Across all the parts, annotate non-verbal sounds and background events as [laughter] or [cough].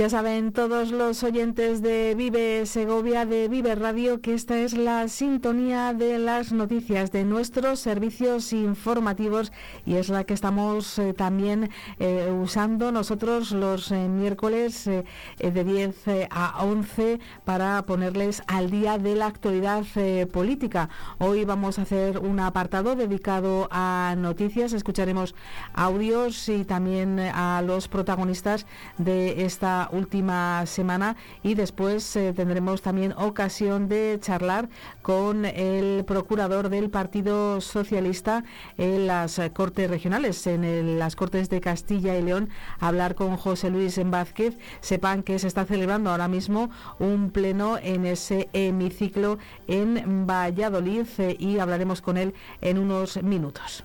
Ya saben todos los oyentes de Vive Segovia, de Vive Radio, que esta es la sintonía de las noticias de nuestros servicios informativos y es la que estamos eh, también eh, usando nosotros los eh, miércoles de 10 a 11 para ponerles al día de la actualidad política. Hoy vamos a hacer un apartado dedicado a noticias, escucharemos audios y también a los protagonistas de esta última semana y después eh, tendremos también ocasión de charlar con el procurador del Partido Socialista en las Cortes Regionales, en las Cortes de Castilla y León, hablar con José Luis Vázquez. Sepan que se está celebrando ahora mismo un pleno en ese hemiciclo en Valladolid eh, y hablaremos con él en unos minutos.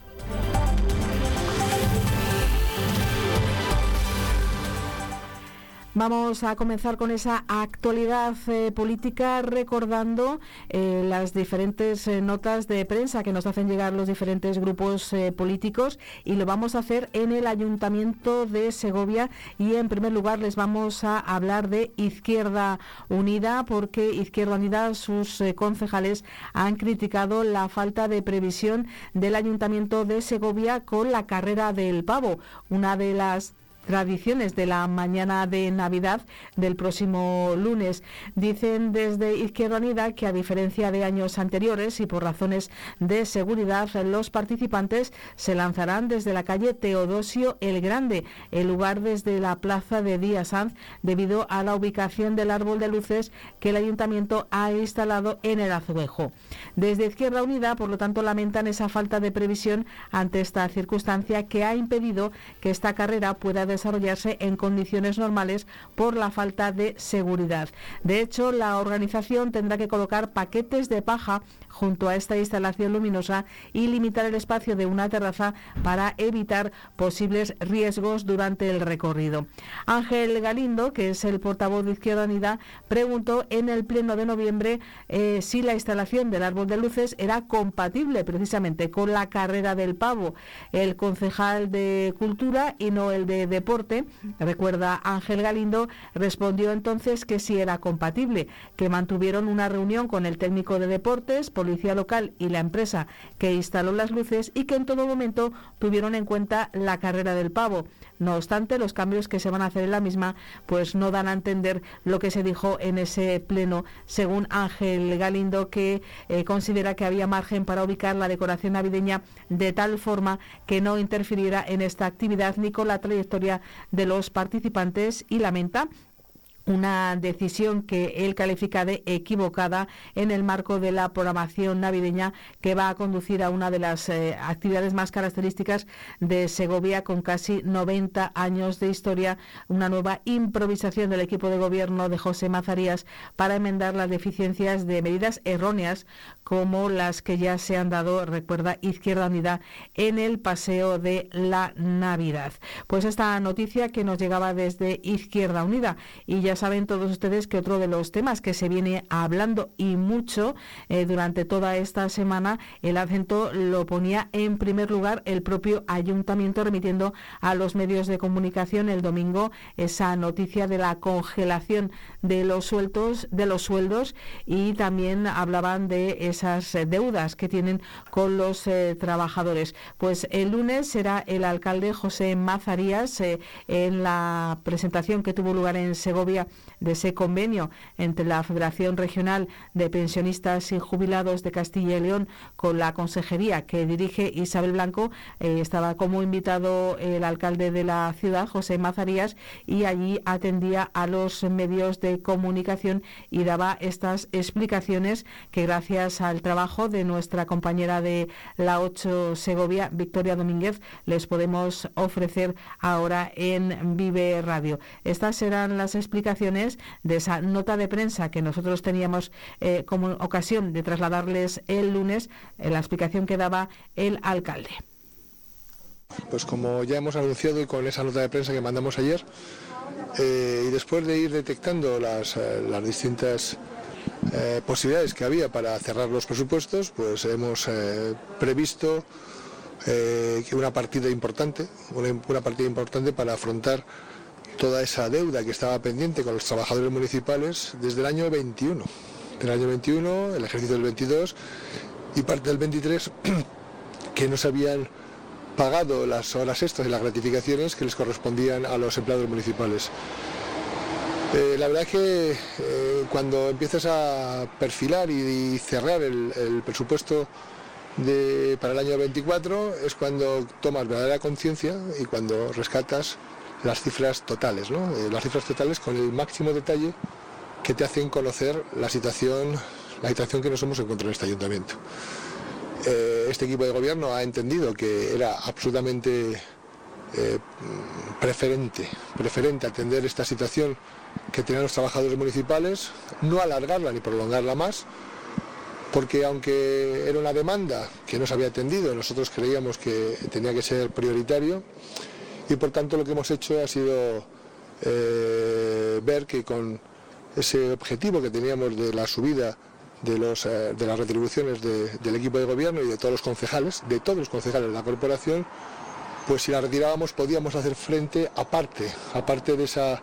Vamos a comenzar con esa actualidad eh, política recordando eh, las diferentes eh, notas de prensa que nos hacen llegar los diferentes grupos políticos y lo vamos a hacer en el Ayuntamiento de Segovia. Y en primer lugar les vamos a hablar de Izquierda Unida porque Izquierda Unida, sus concejales han criticado la falta de previsión del Ayuntamiento de Segovia con la carrera del pavo, una de las tradiciones de la mañana de Navidad del próximo lunes. Dicen desde Izquierda Unida que a diferencia de años anteriores y por razones de seguridad, los participantes se lanzarán desde la calle Teodosio el Grande, el lugar desde la plaza de Díaz Sanz, debido a la ubicación del árbol de luces que el ayuntamiento ha instalado en el azulejo. Desde Izquierda Unida, por lo tanto, lamentan esa falta de previsión ante esta circunstancia que ha impedido que esta carrera pueda desarrollarse en condiciones normales por la falta de seguridad. De hecho, la organización tendrá que colocar paquetes de paja junto a esta instalación luminosa y limitar el espacio de una terraza para evitar posibles riesgos durante el recorrido. Ángel Galindo, que es el portavoz de Izquierda Unida, preguntó en el pleno de noviembre eh, si la instalación del árbol de luces era compatible precisamente con la carrera del pavo. El concejal de Cultura y no el de Deporte, recuerda Ángel Galindo, respondió entonces que sí era compatible, que mantuvieron una reunión con el técnico de deportes, policía local y la empresa que instaló las luces y que en todo momento tuvieron en cuenta la carrera del pavo. No obstante, los cambios que se van a hacer en la misma pues no dan a entender lo que se dijo en ese pleno, según Ángel Galindo, que eh, considera que había margen para ubicar la decoración navideña de tal forma que no interfiriera en esta actividad ni con la trayectoria de los participantes y lamenta una decisión que él califica de equivocada en el marco de la programación navideña que va a conducir a una de las eh, actividades más características de Segovia con casi 90 años de historia, una nueva improvisación del equipo de gobierno de José Mazarías para enmendar las deficiencias de medidas erróneas como las que ya se han dado, recuerda Izquierda Unida, en el paseo de la Navidad. Pues esta noticia que nos llegaba desde Izquierda Unida y ya saben todos ustedes que otro de los temas que se viene hablando y mucho eh, durante toda esta semana, el acento lo ponía en primer lugar el propio ayuntamiento remitiendo a los medios de comunicación el domingo esa noticia de la congelación de los sueldos, de los sueldos y también hablaban de esas eh, deudas que tienen con los eh, trabajadores. Pues el lunes será el alcalde José Mazarías en la presentación que tuvo lugar en Segovia de ese convenio entre la Federación Regional de Pensionistas y Jubilados de Castilla y León con la consejería que dirige Isabel Blanco. Eh, estaba como invitado el alcalde de la ciudad, José Mazarías, y allí atendía a los medios de comunicación y daba estas explicaciones que gracias al trabajo de nuestra compañera de la 8 Segovia, Victoria Domínguez, les podemos ofrecer ahora en Vive Radio. Estas serán las explicaciones de esa nota de prensa que nosotros teníamos eh, como ocasión de trasladarles el lunes, eh, la explicación que daba el alcalde. Pues como ya hemos anunciado y con esa nota de prensa que mandamos ayer, y después de ir detectando las, las distintas posibilidades que había para cerrar los presupuestos, pues hemos previsto eh, una partida importante, una, partida importante para afrontar toda esa deuda que estaba pendiente con los trabajadores municipales desde el año 21. Del año 21, el ejercicio del 22 y parte del 23 [clears throat] que no se habían pagado las horas extras y las gratificaciones que les correspondían a los empleados municipales. Eh, la verdad es que eh, cuando empiezas a perfilar y, cerrar el presupuesto para el año 24 es cuando tomas verdadera conciencia y cuando rescatas las cifras totales, eh, las cifras totales con el máximo detalle que te hacen conocer la situación, la situación que nos hemos encontrado en este ayuntamiento. Eh, este equipo de gobierno ha entendido que era absolutamente eh, preferente, preferente atender esta situación que tenían los trabajadores municipales, no alargarla ni prolongarla más, porque aunque era una demanda que no se había atendido, nosotros creíamos que tenía que ser prioritario y por tanto lo que hemos hecho ha sido eh, ver que con ese objetivo que teníamos de la subida de, los, eh, de las retribuciones del equipo de gobierno y de todos los concejales, de todos los concejales de la corporación, pues si la retirábamos podíamos hacer frente aparte, aparte de esa,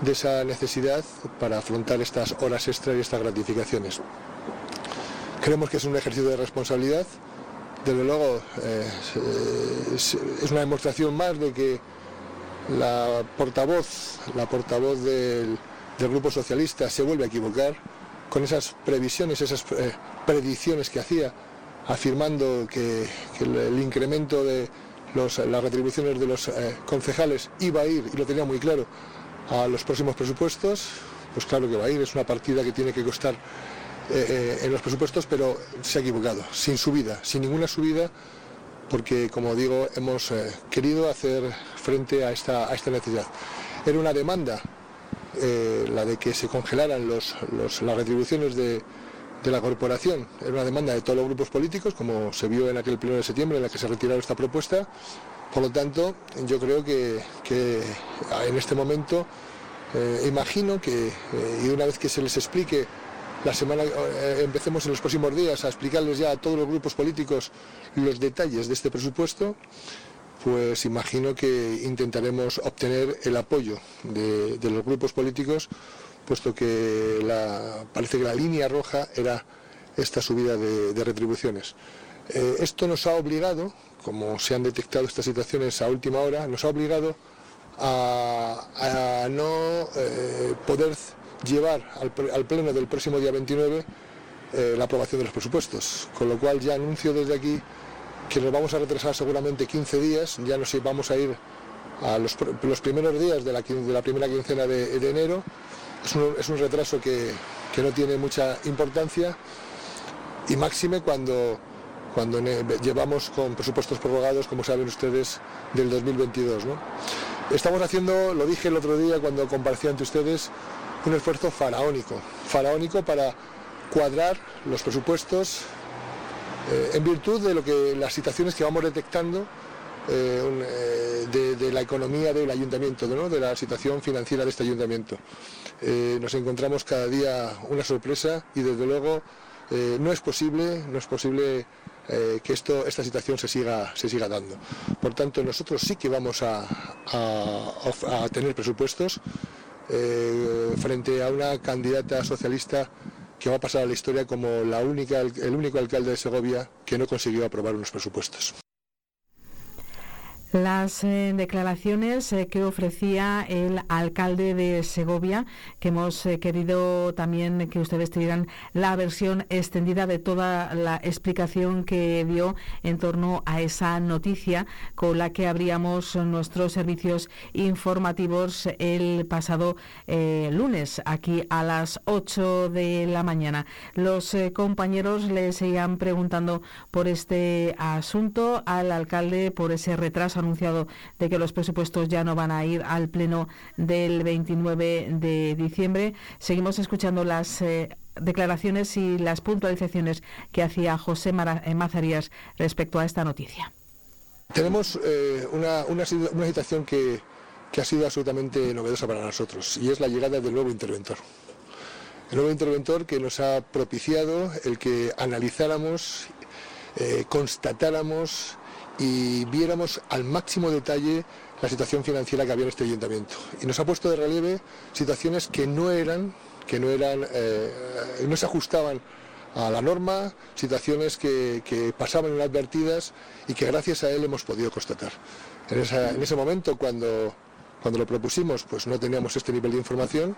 de esa necesidad para afrontar estas horas extras y estas gratificaciones. Creemos que es un ejercicio de responsabilidad. Desde luego eh, es una demostración más de que la portavoz, la portavoz del, Grupo Socialista se vuelve a equivocar con esas previsiones, esas eh, predicciones que hacía, afirmando que, el, incremento de las retribuciones de los eh, concejales iba a ir, y lo tenía muy claro, a los próximos presupuestos. Pues claro que va a ir, es una partida que tiene que costar eh, en los presupuestos, pero se ha equivocado, sin subida, sin ninguna subida, porque como digo, hemos querido hacer frente a esta, a esta necesidad. Era una demanda, la de que se congelaran los, las retribuciones de, de la corporación. Era una demanda de todos los grupos políticos, como se vio en aquel pleno de septiembre en la que se retiraron esta propuesta. Por lo tanto, yo creo que, en este momento imagino que, y una vez que se les explique la semana eh, empecemos en los próximos días a explicarles ya a todos los grupos políticos los detalles de este presupuesto, pues imagino que intentaremos obtener el apoyo de, los grupos políticos, puesto que parece que la línea roja era esta subida de, retribuciones. Eh, esto nos ha obligado, como se han detectado estas situaciones a última hora, nos ha obligado a, no eh, poder llevar al, pleno del próximo día 29 eh, la aprobación de los presupuestos. Con lo cual ya anuncio desde aquí que nos vamos a retrasar seguramente 15 días, ya nos vamos a ir a los, primeros días de la, primera quincena de, enero. Es un, retraso que, no tiene mucha importancia y máxime cuando, cuando llevamos con presupuestos prorrogados, como saben ustedes, del 2022. Estamos haciendo, lo dije el otro día cuando comparecí ante ustedes, un esfuerzo faraónico, faraónico para cuadrar los presupuestos eh, en virtud de lo que las situaciones que vamos detectando eh, eh, de, la economía del ayuntamiento, de la situación financiera de este ayuntamiento. nos encontramos cada día una sorpresa y desde luego no es posible, no es posible que esto, esta situación se siga, se siga dando. Por tanto, nosotros sí que vamos a tener presupuestos frente a una candidata socialista que va a pasar a la historia como la única, el único alcalde de Segovia que no consiguió aprobar unos presupuestos. Las eh, declaraciones eh, que ofrecía el alcalde de Segovia, que hemos eh, querido también que ustedes tuvieran la versión extendida de toda la explicación que dio en torno a esa noticia con la que abríamos nuestros servicios informativos el pasado lunes, aquí a las 8 de la mañana. Los compañeros le seguían preguntando por este asunto al alcalde, por ese retraso anunciado de que los presupuestos ya no van a ir al pleno del 29 de diciembre. Seguimos escuchando las eh, declaraciones y las puntualizaciones que hacía José eh, Mazarías respecto a esta noticia. Tenemos eh, una, situación que, ha sido absolutamente novedosa para nosotros y es la llegada del nuevo interventor. El nuevo interventor que nos ha propiciado el que analizáramos, constatáramos y viéramos al máximo detalle la situación financiera que había en este ayuntamiento. Y nos ha puesto de relieve situaciones que no eran, que no eran, eh, no se ajustaban a la norma, situaciones que, pasaban inadvertidas y que gracias a él hemos podido constatar. En, en ese momento, cuando, cuando lo propusimos, pues no teníamos este nivel de información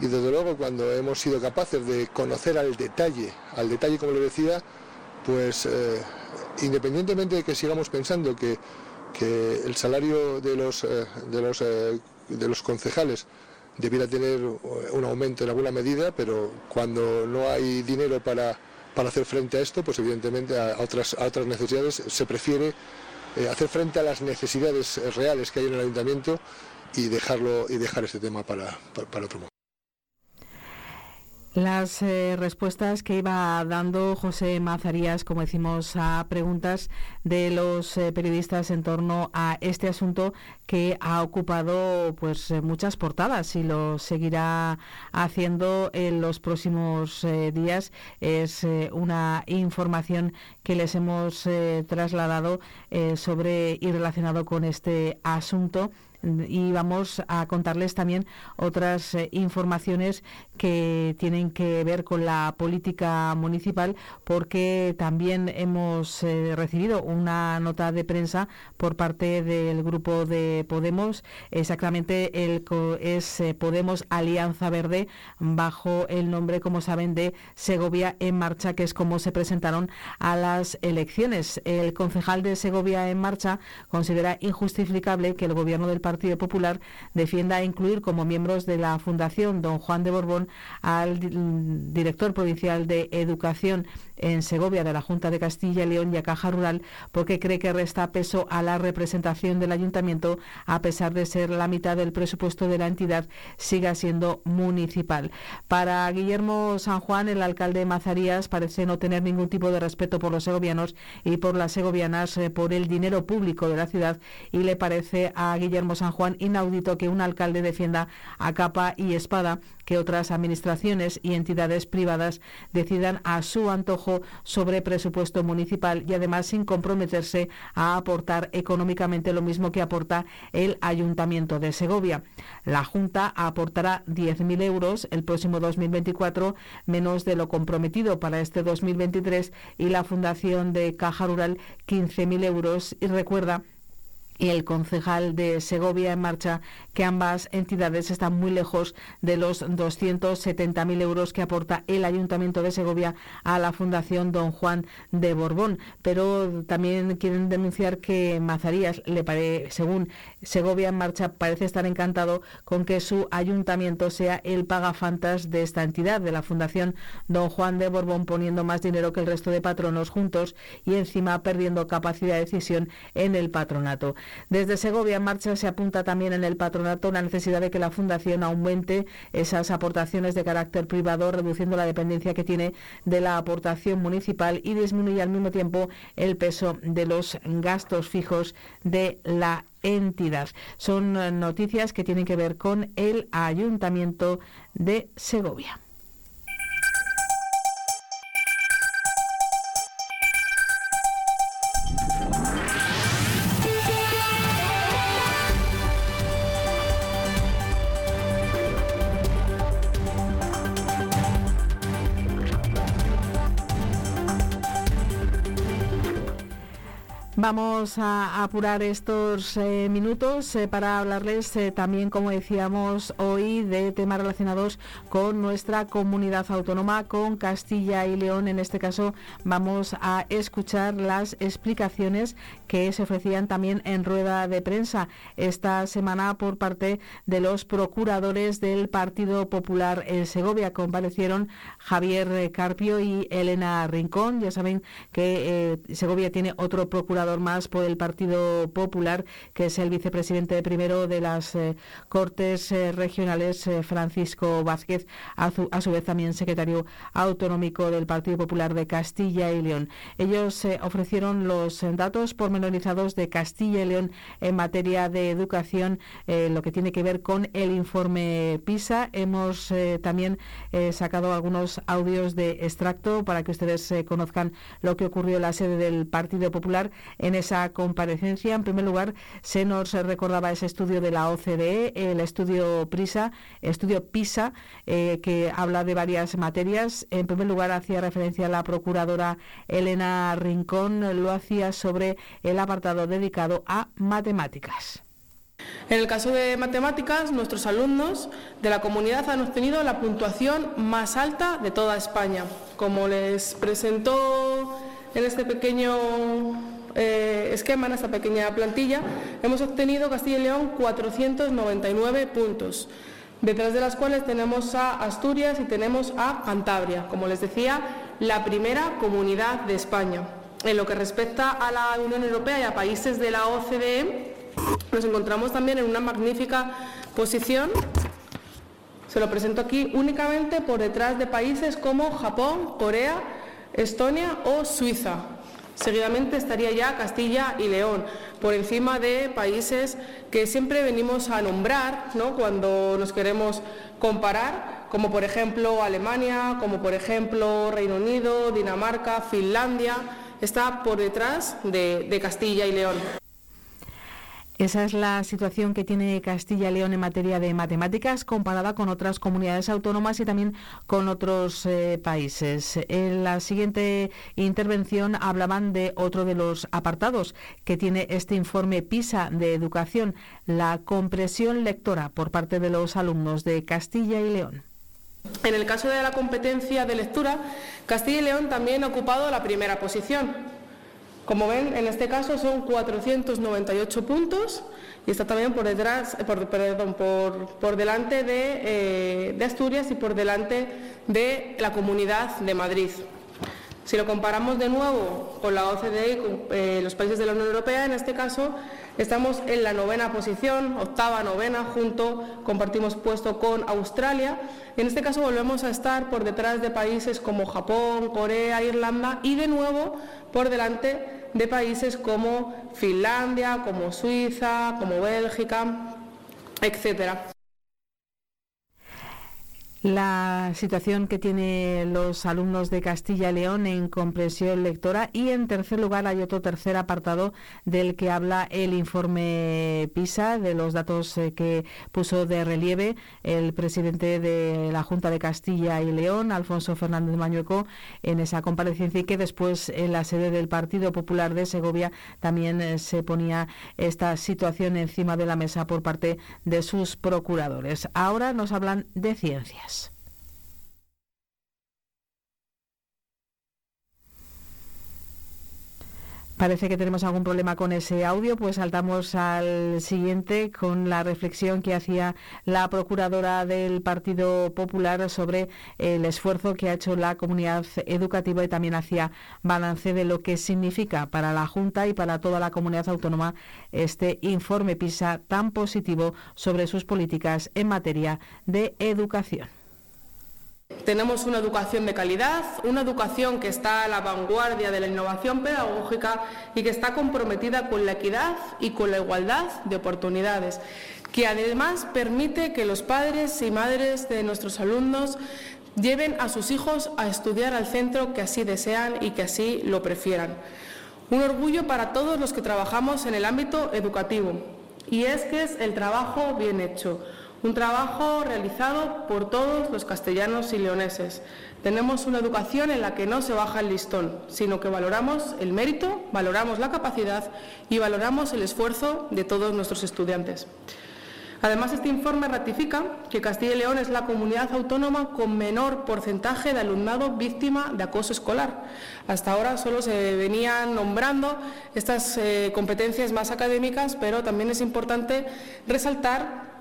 y desde luego cuando hemos sido capaces de conocer al detalle, al detalle como le decía, pues eh, independientemente de que sigamos pensando que, el salario de los, eh, de, los, eh, de los concejales debiera tener un aumento en alguna medida, pero cuando no hay dinero para, para hacer frente a esto, pues evidentemente a otras, a otras necesidades se prefiere hacer frente a las necesidades reales que hay en el ayuntamiento y dejarlo y dejar este tema para, para otro momento. Las eh, respuestas que iba dando José Mazarías, como decimos, a preguntas de los eh, periodistas en torno a este asunto que ha ocupado pues eh, muchas portadas y lo seguirá haciendo en los próximos días. Es una información que les hemos trasladado sobre y relacionado con este asunto y vamos a contarles también otras eh, informaciones que tienen que ver con la política municipal porque también hemos eh, recibido una nota de prensa por parte del grupo de Podemos, exactamente el es eh, Podemos Alianza Verde bajo el nombre, como saben, de Segovia en Marcha, que es como se presentaron a las elecciones. El concejal de Segovia en Marcha considera injustificable que el gobierno del Partido Partido Popular defienda incluir como miembros de la Fundación Don Juan de Borbón al director provincial de Educación en Segovia de la Junta de Castilla y León y a Caja Rural porque cree que resta peso a la representación del ayuntamiento a pesar de ser la mitad del presupuesto de la entidad siga siendo municipal. Para Guillermo San Juan, el alcalde de Mazarías parece no tener ningún tipo de respeto por los segovianos y por las segovianas eh, por el dinero público de la ciudad y le parece a Guillermo San Juan inaudito que un alcalde defienda a capa y espada que otras administraciones y entidades privadas decidan a su antojo sobre presupuesto municipal y además sin comprometerse a aportar económicamente lo mismo que aporta el Ayuntamiento de Segovia. La Junta aportará 10.000 euros el próximo 2024, menos de lo comprometido para este 2023, y la Fundación de Caja Rural 15.000 euros. Y recuerda y el concejal de Segovia en marcha que ambas entidades están muy lejos de los 270.000 euros que aporta el Ayuntamiento de Segovia a la Fundación Don Juan de Borbón. Pero también quieren denunciar que Mazarías, le pare, según Segovia en marcha, parece estar encantado con que su ayuntamiento sea el pagafantas de esta entidad, de la Fundación Don Juan de Borbón, poniendo más dinero que el resto de patronos juntos y encima perdiendo capacidad de decisión en el patronato. Desde Segovia en marcha se apunta también en el patronato la necesidad de que la Fundación aumente esas aportaciones de carácter privado, reduciendo la dependencia que tiene de la aportación municipal y disminuye al mismo tiempo el peso de los gastos fijos de la entidad. Son noticias que tienen que ver con el Ayuntamiento de Segovia. Vamos a apurar estos eh, minutos eh, para hablarles eh, también, como decíamos hoy, de temas relacionados con nuestra comunidad autónoma, con Castilla y León. En este caso, vamos a escuchar las explicaciones que se ofrecían también en rueda de prensa esta semana por parte de los procuradores del Partido Popular en Segovia. Comparecieron Javier Carpio y Elena Rincón. Ya saben que Segovia tiene otro procurador más por el Partido Popular, que es el vicepresidente primero de las eh, Cortes eh, Regionales, eh, Francisco Vázquez, a su, vez también secretario autonómico del Partido Popular de Castilla y León. Ellos ofrecieron los datos pormenorizados de Castilla y León en materia de educación, lo que tiene que ver con el informe PISA. Hemos también sacado algunos audios de extracto para que ustedes conozcan lo que ocurrió en la sede del Partido Popular en esa comparecencia. En primer lugar, se nos recordaba ese estudio de la OCDE, el estudio PRISA, PISA, eh, que habla de varias materias. En primer lugar, hacía referencia a la procuradora Elena Rincón, lo hacía sobre el apartado dedicado a matemáticas. En el caso de matemáticas, nuestros alumnos de la comunidad han obtenido la puntuación más alta de toda España. Como les presentó en este pequeño eh, esquema, en esta pequeña plantilla, hemos obtenido Castilla y León 499 puntos, detrás de las cuales tenemos a Asturias y tenemos a Cantabria, como les decía, la primera comunidad de España. En lo que respecta a la Unión Europea y a países de la OCDE, nos encontramos también en una magnífica posición. Se lo presento aquí únicamente por detrás de países como Japón, Corea, Estonia o Suiza. Seguidamente estaría ya Castilla y León, por encima de países que siempre venimos a nombrar cuando nos queremos comparar, como por ejemplo Alemania, como por ejemplo Reino Unido, Dinamarca, Finlandia, está por detrás de Castilla y León. Esa es la situación que tiene Castilla y León en materia de matemáticas comparada con otras comunidades autónomas y también con otros eh, países. En la siguiente intervención hablaban de otro de los apartados que tiene este informe PISA de educación, la compresión lectora por parte de los alumnos de Castilla y León. En el caso de la competencia de lectura, Castilla y León también ha ocupado la primera posición como ven, en este caso son 498 puntos y está también por detrás, eh, por, perdón, por, delante de, eh, de, Asturias y por delante de la Comunidad de Madrid. Si lo comparamos de nuevo con la OCDE y con eh, los países de la Unión Europea, en este caso estamos en la novena posición, octava, novena, junto, compartimos puesto con Australia. En este caso volvemos a estar por detrás de países como Japón, Corea, Irlanda y de nuevo por delante de países como Finlandia, como Suiza, como Bélgica, etcétera la situación que tienen los alumnos de Castilla y León en comprensión lectora y en tercer lugar hay otro tercer apartado del que habla el informe PISA de los datos eh, que puso de relieve el presidente de la Junta de Castilla y León, Alfonso Fernández Mañueco, en esa comparecencia y que después en la sede del Partido Popular de Segovia también eh, se ponía esta situación encima de la mesa por parte de sus procuradores. Ahora nos hablan de ciencias. Parece que tenemos algún problema con ese audio, pues saltamos al siguiente con la reflexión que hacía la procuradora del Partido Popular sobre el esfuerzo que ha hecho la comunidad educativa y también hacía balance de lo que significa para la Junta y para toda la comunidad autónoma este informe PISA tan positivo sobre sus políticas en materia de educación. Tenemos una educación de calidad, una educación que está a la vanguardia de la innovación pedagógica y que está comprometida con la equidad y con la igualdad de oportunidades, que además permite que los padres y madres de nuestros alumnos lleven a sus hijos a estudiar al centro que así desean y que así lo prefieran. Un orgullo para todos los que trabajamos en el ámbito educativo y es que es el trabajo bien hecho un trabajo realizado por todos los castellanos y leoneses. Tenemos una educación en la que no se baja el listón, sino que valoramos el mérito, valoramos la capacidad y valoramos el esfuerzo de todos nuestros estudiantes. Además, este informe ratifica que Castilla y León es la comunidad autónoma con menor porcentaje de alumnado víctima de acoso escolar. Hasta ahora solo se venían nombrando estas eh, competencias más académicas, pero también es importante resaltar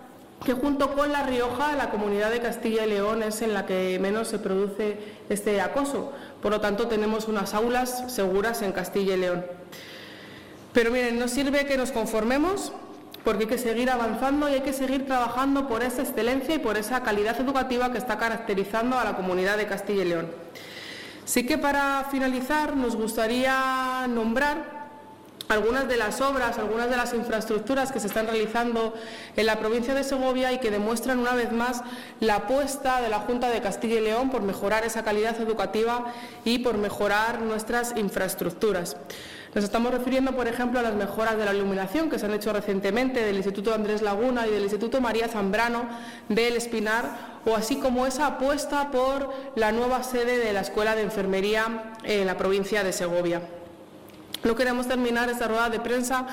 que junto con La Rioja, la comunidad de Castilla y León es en la que menos se produce este acoso. Por lo tanto, tenemos unas aulas seguras en Castilla y León. Pero miren, no sirve que nos conformemos porque hay que seguir avanzando y hay que seguir trabajando por esa excelencia y por esa calidad educativa que está caracterizando a la comunidad de Castilla y León. Sí que para finalizar nos gustaría nombrar algunas de las obras, algunas de las infraestructuras que se están realizando en la provincia de Segovia y que demuestran una vez más la apuesta de la Junta de Castilla y León por mejorar esa calidad educativa y por mejorar nuestras infraestructuras. Nos estamos refiriendo, por ejemplo, a las mejoras de la iluminación que se han hecho recientemente del Instituto Andrés Laguna y del Instituto María Zambrano del Espinar, o así como esa apuesta por la nueva sede de la Escuela de Enfermería en la provincia de Segovia. No queremos terminar esta rueda de prensa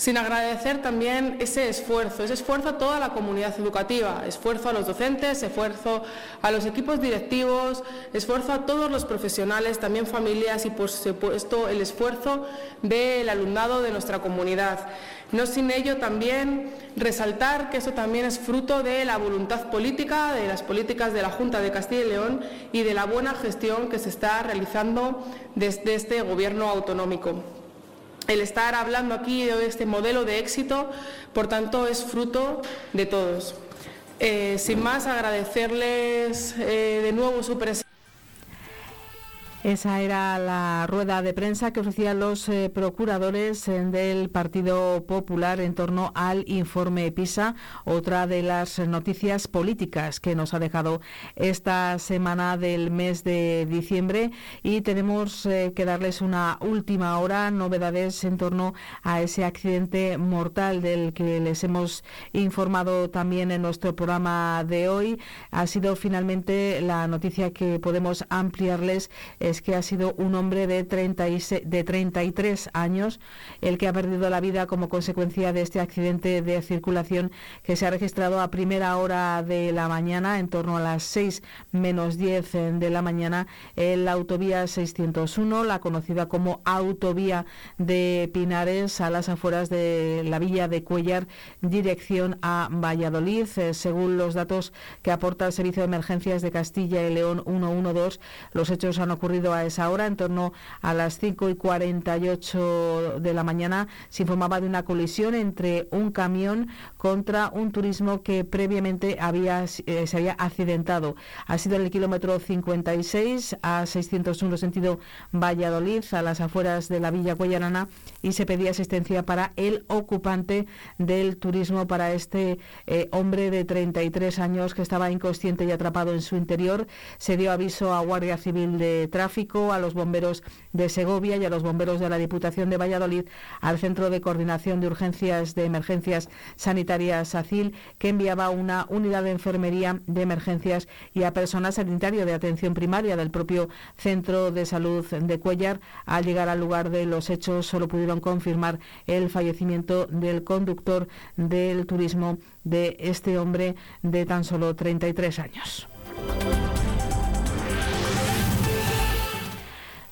sin agradecer también ese esfuerzo, ese esfuerzo a toda la comunidad educativa, esfuerzo a los docentes, esfuerzo a los equipos directivos, esfuerzo a todos los profesionales, también familias y por supuesto el esfuerzo del alumnado de nuestra comunidad. No sin ello también resaltar que eso también es fruto de la voluntad política, de las políticas de la Junta de Castilla y León y de la buena gestión que se está realizando desde este Gobierno autonómico. El estar hablando aquí de este modelo de éxito, por tanto, es fruto de todos. Eh, sin más, agradecerles eh, de nuevo su presencia. Esa era la rueda de prensa que ofrecían los eh, procuradores eh, del Partido Popular en torno al informe PISA, otra de las noticias políticas que nos ha dejado esta semana del mes de diciembre y tenemos eh, que darles una última hora, novedades en torno a ese accidente mortal del que les hemos informado también en nuestro programa de hoy. Ha sido finalmente la noticia que podemos ampliarles es que ha sido un hombre de, 36, de 33 años el que ha perdido la vida como consecuencia de este accidente de circulación que se ha registrado a primera hora de la mañana, en torno a las 6 menos 10 de la mañana, en la autovía 601, la conocida como autovía de Pinares, a las afueras de la villa de Cuellar, dirección a Valladolid. Eh, según los datos que aporta el Servicio de Emergencias de Castilla y León 112, los hechos han ocurrido a esa hora, en torno a las 5 y 48 de la mañana, se informaba de una colisión entre un camión contra un turismo que previamente había, eh, se había accidentado. Ha sido en el kilómetro 56 a 601 sentido Valladolid, a las afueras de la Villa Cuellarana, y se pedía asistencia para el ocupante del turismo, para este eh, hombre de 33 años que estaba inconsciente y atrapado en su interior. Se dio aviso a Guardia Civil de Tráfico a los bomberos de Segovia y a los bomberos de la Diputación de Valladolid, al Centro de Coordinación de Urgencias de Emergencias Sanitarias ACIL, que enviaba una unidad de enfermería de emergencias y a personal sanitario de atención primaria del propio Centro de Salud de Cuellar. Al llegar al lugar de los hechos, solo pudieron confirmar el fallecimiento del conductor del turismo de este hombre de tan solo 33 años.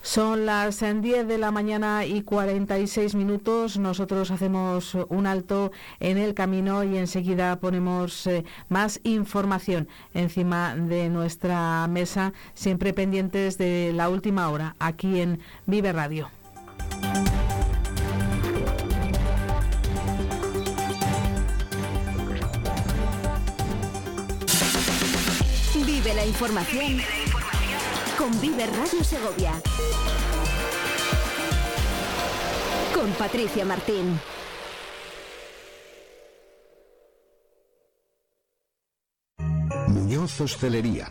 Son las 10 de la mañana y 46 minutos. Nosotros hacemos un alto en el camino y enseguida ponemos eh, más información encima de nuestra mesa, siempre pendientes de la última hora, aquí en Vive Radio. Información con Vive Radio Segovia. Con Patricia Martín. Muñoz Hostelería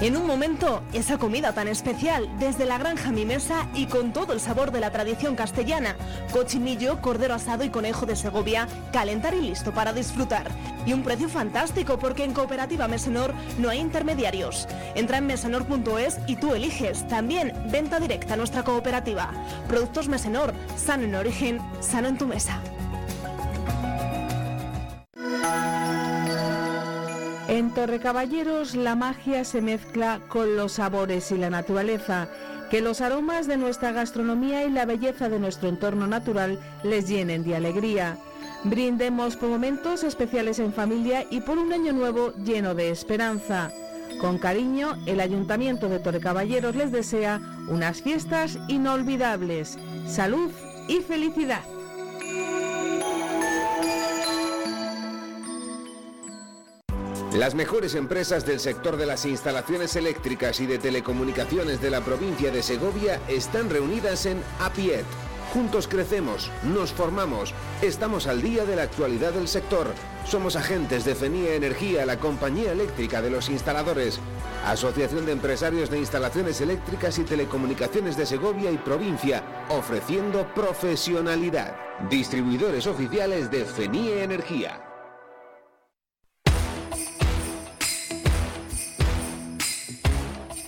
En un momento, esa comida tan especial, desde la granja Mi Mesa y con todo el sabor de la tradición castellana. Cochinillo, cordero asado y conejo de Segovia, calentar y listo para disfrutar. Y un precio fantástico porque en Cooperativa Mesenor no hay intermediarios. Entra en mesenor.es y tú eliges. También venta directa a nuestra cooperativa. Productos Mesenor, sano en origen, sano en tu mesa. En Torrecaballeros la magia se mezcla con los sabores y la naturaleza. Que los aromas de nuestra gastronomía y la belleza de nuestro entorno natural les llenen de alegría. Brindemos por momentos especiales en familia y por un año nuevo lleno de esperanza. Con cariño, el Ayuntamiento de Torrecaballeros les desea unas fiestas inolvidables, salud y felicidad. Las mejores empresas del sector de las instalaciones eléctricas y de telecomunicaciones de la provincia de Segovia están reunidas en APIET. Juntos crecemos, nos formamos, estamos al día de la actualidad del sector. Somos agentes de FENIA Energía, la compañía eléctrica de los instaladores. Asociación de Empresarios de Instalaciones Eléctricas y Telecomunicaciones de Segovia y provincia, ofreciendo profesionalidad. Distribuidores oficiales de FENIE Energía.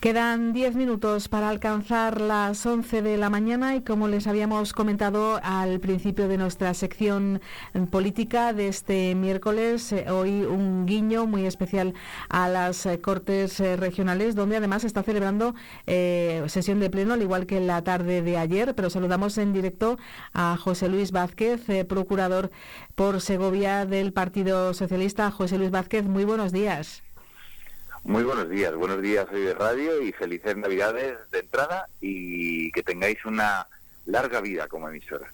Quedan 10 minutos para alcanzar las 11 de la mañana y como les habíamos comentado al principio de nuestra sección política de este miércoles, eh, hoy un guiño muy especial a las eh, Cortes eh, Regionales, donde además está celebrando sesión de pleno, al igual que la tarde de ayer, pero saludamos en directo a José Luis Vázquez, procurador por Segovia del Partido Socialista. José Luis Vázquez, muy buenos días. Muy buenos días, buenos días hoy de radio y felices Navidades de entrada y que tengáis una larga vida como emisora.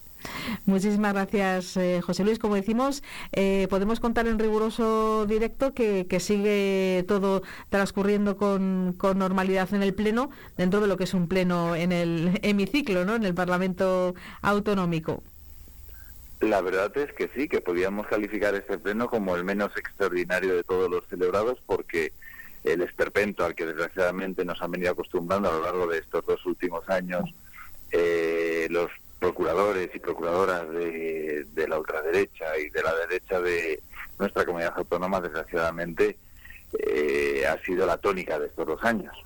Muchísimas gracias, eh, José Luis. Como decimos, eh, podemos contar en riguroso directo que, sigue todo transcurriendo con, con, normalidad en el Pleno, dentro de lo que es un Pleno en el hemiciclo, ¿no? en el Parlamento Autonómico. La verdad es que sí, que podíamos calificar este Pleno como el menos extraordinario de todos los celebrados porque el esperpento al que desgraciadamente nos han venido acostumbrando a lo largo de estos dos últimos años eh, los procuradores y procuradoras de, la ultraderecha y de la derecha de nuestra comunidad autónoma, desgraciadamente, eh, ha sido la tónica de estos dos años.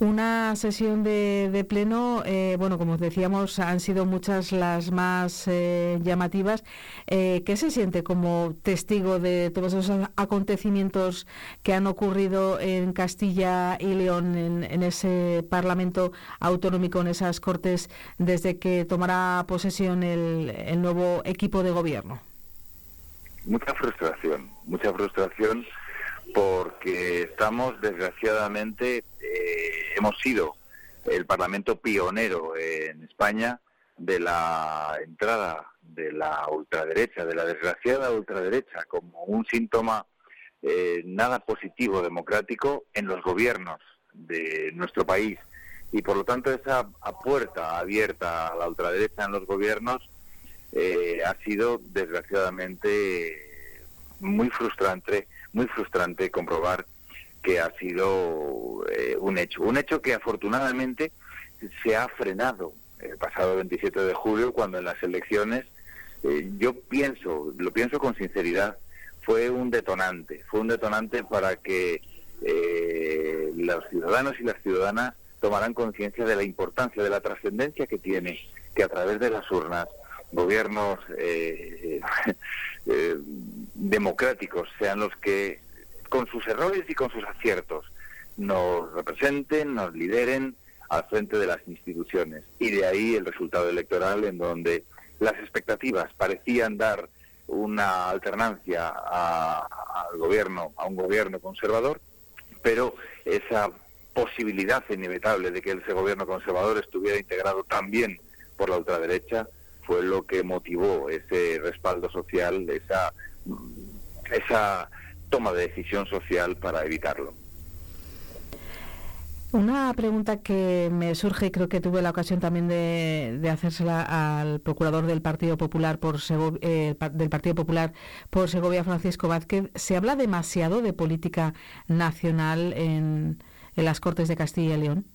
Una sesión de, pleno, eh, bueno, como decíamos, han sido muchas las más eh, llamativas. Eh, ¿Qué se siente como testigo de todos esos acontecimientos que han ocurrido en Castilla y León, en, ese Parlamento autonómico, en esas Cortes, desde que tomará posesión el, el nuevo equipo de gobierno? Mucha frustración, mucha frustración porque estamos desgraciadamente eh, hemos sido el Parlamento pionero en España de la entrada de la ultraderecha, de la desgraciada ultraderecha, como un síntoma eh, nada positivo democrático en los gobiernos de nuestro país. Y por lo tanto esa puerta abierta a la ultraderecha en los gobiernos eh, ha sido desgraciadamente muy frustrante muy frustrante comprobar que ha sido eh, un hecho. Un hecho que afortunadamente se ha frenado el pasado 27 de julio cuando en las elecciones, eh, yo pienso, lo pienso con sinceridad, fue un detonante, fue un detonante para que eh, los ciudadanos y las ciudadanas tomaran conciencia de la importancia, de la trascendencia que tiene que a través de las urnas gobiernos eh, eh, democráticos sean los que, con sus errores y con sus aciertos, nos representen, nos lideren al frente de las instituciones. Y de ahí el resultado electoral en donde las expectativas parecían dar una alternancia al gobierno, a un gobierno conservador, pero esa posibilidad inevitable de que ese gobierno conservador estuviera integrado también por la ultraderecha fue lo que motivó ese respaldo social, esa, esa toma de decisión social para evitarlo. Una pregunta que me surge y creo que tuve la ocasión también de, hacérsela al procurador del Partido Popular por eh, del Partido Popular por Segovia, Francisco Vázquez. Se habla demasiado de política nacional en, en las Cortes de Castilla y León.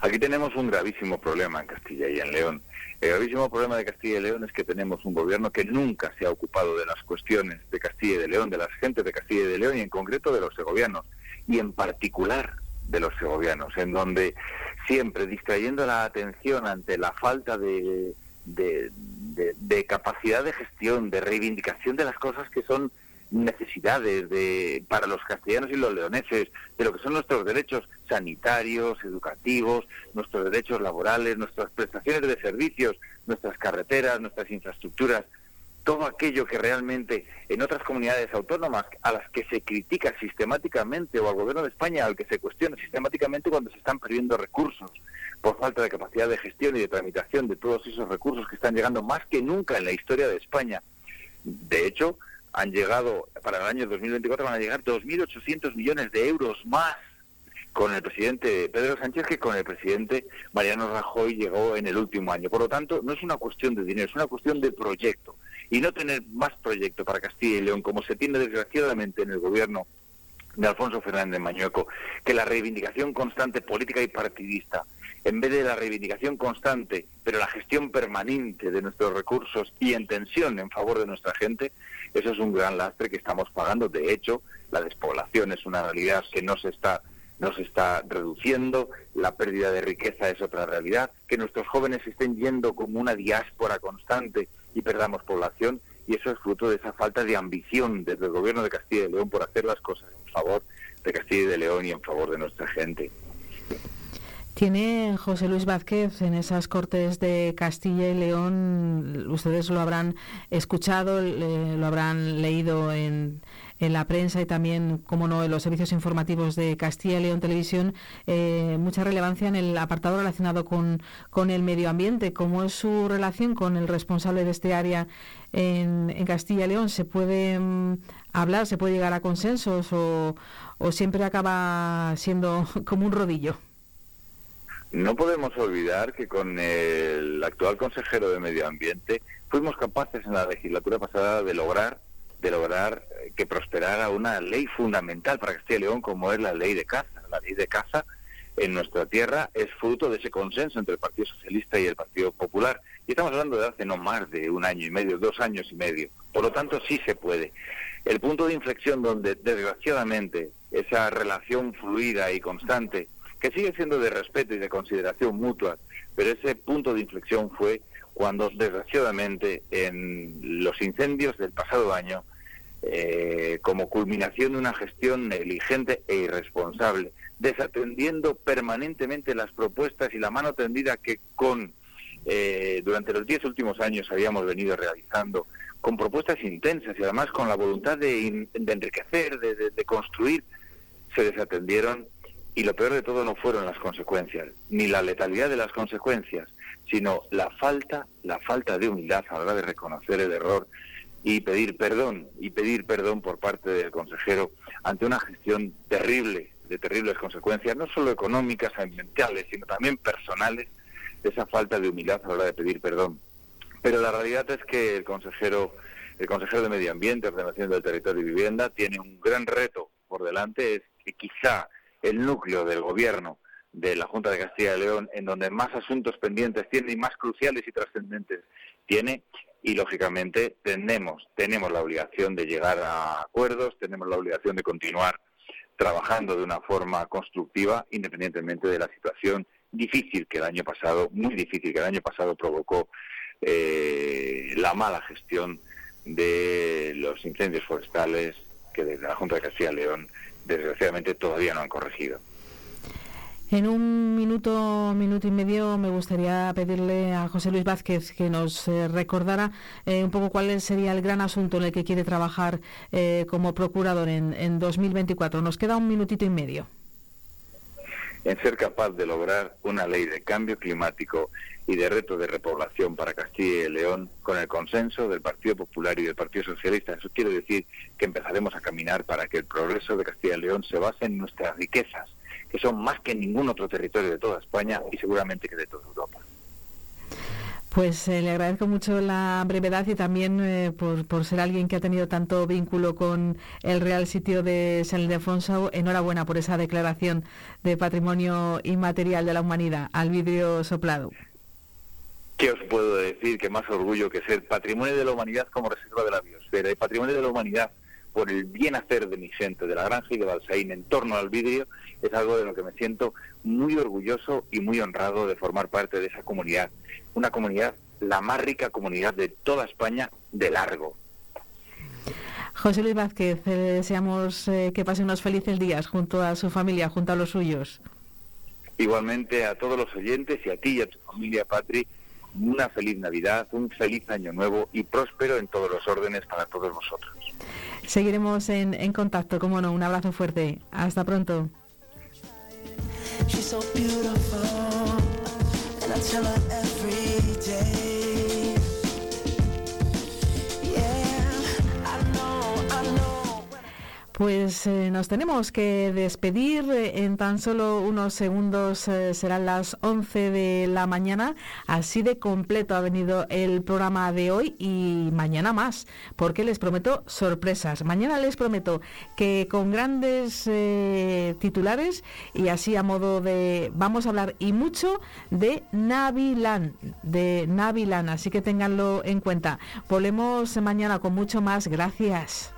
Aquí tenemos un gravísimo problema en Castilla y en León. El gravísimo problema de Castilla y León es que tenemos un gobierno que nunca se ha ocupado de las cuestiones de Castilla y de León, de las gentes de Castilla y de León y en concreto de los segovianos. Y en particular de los segovianos, en donde siempre distrayendo la atención ante la falta de, de, capacidad de gestión, de reivindicación de las cosas que son necesidades de, para los castellanos y los leoneses, de lo que son nuestros derechos sanitarios, educativos, nuestros derechos laborales, nuestras prestaciones de servicios, nuestras carreteras, nuestras infraestructuras todo aquello que realmente en otras comunidades autónomas a las que se critica sistemáticamente o al gobierno de España al que se cuestiona sistemáticamente cuando se están perdiendo recursos por falta de capacidad de gestión y de tramitación de todos esos recursos que están llegando más que nunca en la historia de España. De hecho, han llegado, para el año 2024 van a llegar 2.800 millones de euros más con el presidente Pedro Sánchez que con el presidente Mariano Rajoy llegó en el último año. Por lo tanto, no es una cuestión de dinero, es una cuestión de proyecto. Y no tener más proyecto para Castilla y León, como se tiene desgraciadamente en el gobierno de Alfonso Fernández Mañueco, que la reivindicación constante política y partidista, en vez de la reivindicación constante, pero la gestión permanente de nuestros recursos y en tensión en favor de nuestra gente, eso es un gran lastre que estamos pagando. De hecho, la despoblación es una realidad que no se está no se está reduciendo, la pérdida de riqueza es otra realidad, que nuestros jóvenes estén yendo como una diáspora constante y perdamos población, y eso es fruto de esa falta de ambición desde el gobierno de Castilla y León por hacer las cosas en favor de Castilla y de León y en favor de nuestra gente. Tiene José Luis Vázquez en esas Cortes de Castilla y León, ustedes lo habrán escuchado, lo habrán leído en, en la prensa y también, como no, en los servicios informativos de Castilla y León Televisión, eh, mucha relevancia en el apartado relacionado con, el medio ambiente. ¿Cómo es su relación con el responsable de este área en, en Castilla y León? ¿Se puede mm, hablar, se puede llegar a consensos o siempre acaba siendo [laughs] como un rodillo? No podemos olvidar que con el actual consejero de Medio Ambiente fuimos capaces en la legislatura pasada de lograr de lograr eh, que prosperara una ley fundamental para Castilla y León como es la ley de caza. La ley de caza en nuestra tierra es fruto de ese consenso entre el Partido Socialista y el Partido Popular. Y estamos hablando de hace no más de un año y medio, dos años y medio. Por lo tanto, sí se puede. El punto de inflexión donde, desgraciadamente, esa relación fluida y constante, que sigue siendo de respeto y de consideración mutua, pero ese punto de inflexión fue cuando desgraciadamente en los incendios del pasado año, eh, como culminación de una gestión negligente e irresponsable, desatendiendo permanentemente las propuestas y la mano tendida que con eh, durante los diez últimos años habíamos venido realizando, con propuestas intensas y además con la voluntad de, enriquecer, de construir, se desatendieron y lo peor de todo no fueron las consecuencias, ni la letalidad de las consecuencias, sino la falta, la falta de humildad a la hora de reconocer el error y pedir perdón, y pedir perdón por parte del consejero ante una gestión terrible, de terribles consecuencias, no solo económicas y mentales, sino también personales, esa falta de humildad a la hora de pedir perdón. Pero la realidad es que el consejero, el consejero de Medio Ambiente, Ordenación del Territorio y Vivienda, tiene un gran reto por delante, es que quizá el núcleo del gobierno de la Junta de Castilla y León, en donde más asuntos pendientes tiene y más cruciales y trascendentes tiene, y lógicamente tenemos, tenemos la obligación de llegar a acuerdos, tenemos la obligación de continuar trabajando de una forma constructiva, independientemente de la situación difícil que el año pasado, muy difícil que el año pasado provocó eh, la mala gestión de los incendios forestales que desde la Junta de Castilla y León desgraciadamente todavía no han corregido. En un minuto, minuto y medio, me gustaría pedirle a José Luis Vázquez que nos eh, recordara eh, un poco cuál sería el gran asunto en el que quiere trabajar eh, como procurador en, en 2024. Nos queda un minutito y medio. en ser capaz de lograr una ley de cambio climático y de reto de repoblación para Castilla y León con el consenso del Partido Popular y del Partido Socialista. Eso quiere decir que empezaremos a caminar para que el progreso de Castilla y León se base en nuestras riquezas, que son más que en ningún otro territorio de toda España y seguramente que de toda Europa. Pues eh, le agradezco mucho la brevedad y también eh, por, ser alguien que ha tenido tanto vínculo con el Real Sitio de San Ildefonso. Enhorabuena por esa declaración de Patrimonio Inmaterial de la Humanidad al vidrio soplado. ¿Qué os puedo decir? Que más orgullo que ser Patrimonio de la Humanidad como reserva de la biosfera y Patrimonio de la Humanidad por el bien hacer de mi gente, de la granja y de Balsaín en torno al vidrio, es algo de lo que me siento muy orgulloso y muy honrado de formar parte de esa comunidad. Una comunidad, la más rica comunidad de toda España, de largo. José Luis Vázquez, eh, deseamos eh, que pase unos felices días junto a su familia, junto a los suyos. Igualmente a todos los oyentes y a ti y a tu familia, Patri, una feliz Navidad, un feliz año nuevo y próspero en todos los órdenes para todos vosotros. Seguiremos en, en contacto, como no, un abrazo fuerte. Hasta pronto. Pues eh, nos tenemos que despedir. En tan solo unos segundos eh, serán las 11 de la mañana. Así de completo ha venido el programa de hoy y mañana más, porque les prometo sorpresas. Mañana les prometo que con grandes eh, titulares y así a modo de... Vamos a hablar y mucho de Navilan, de Navilan, así que ténganlo en cuenta. Volvemos mañana con mucho más. Gracias.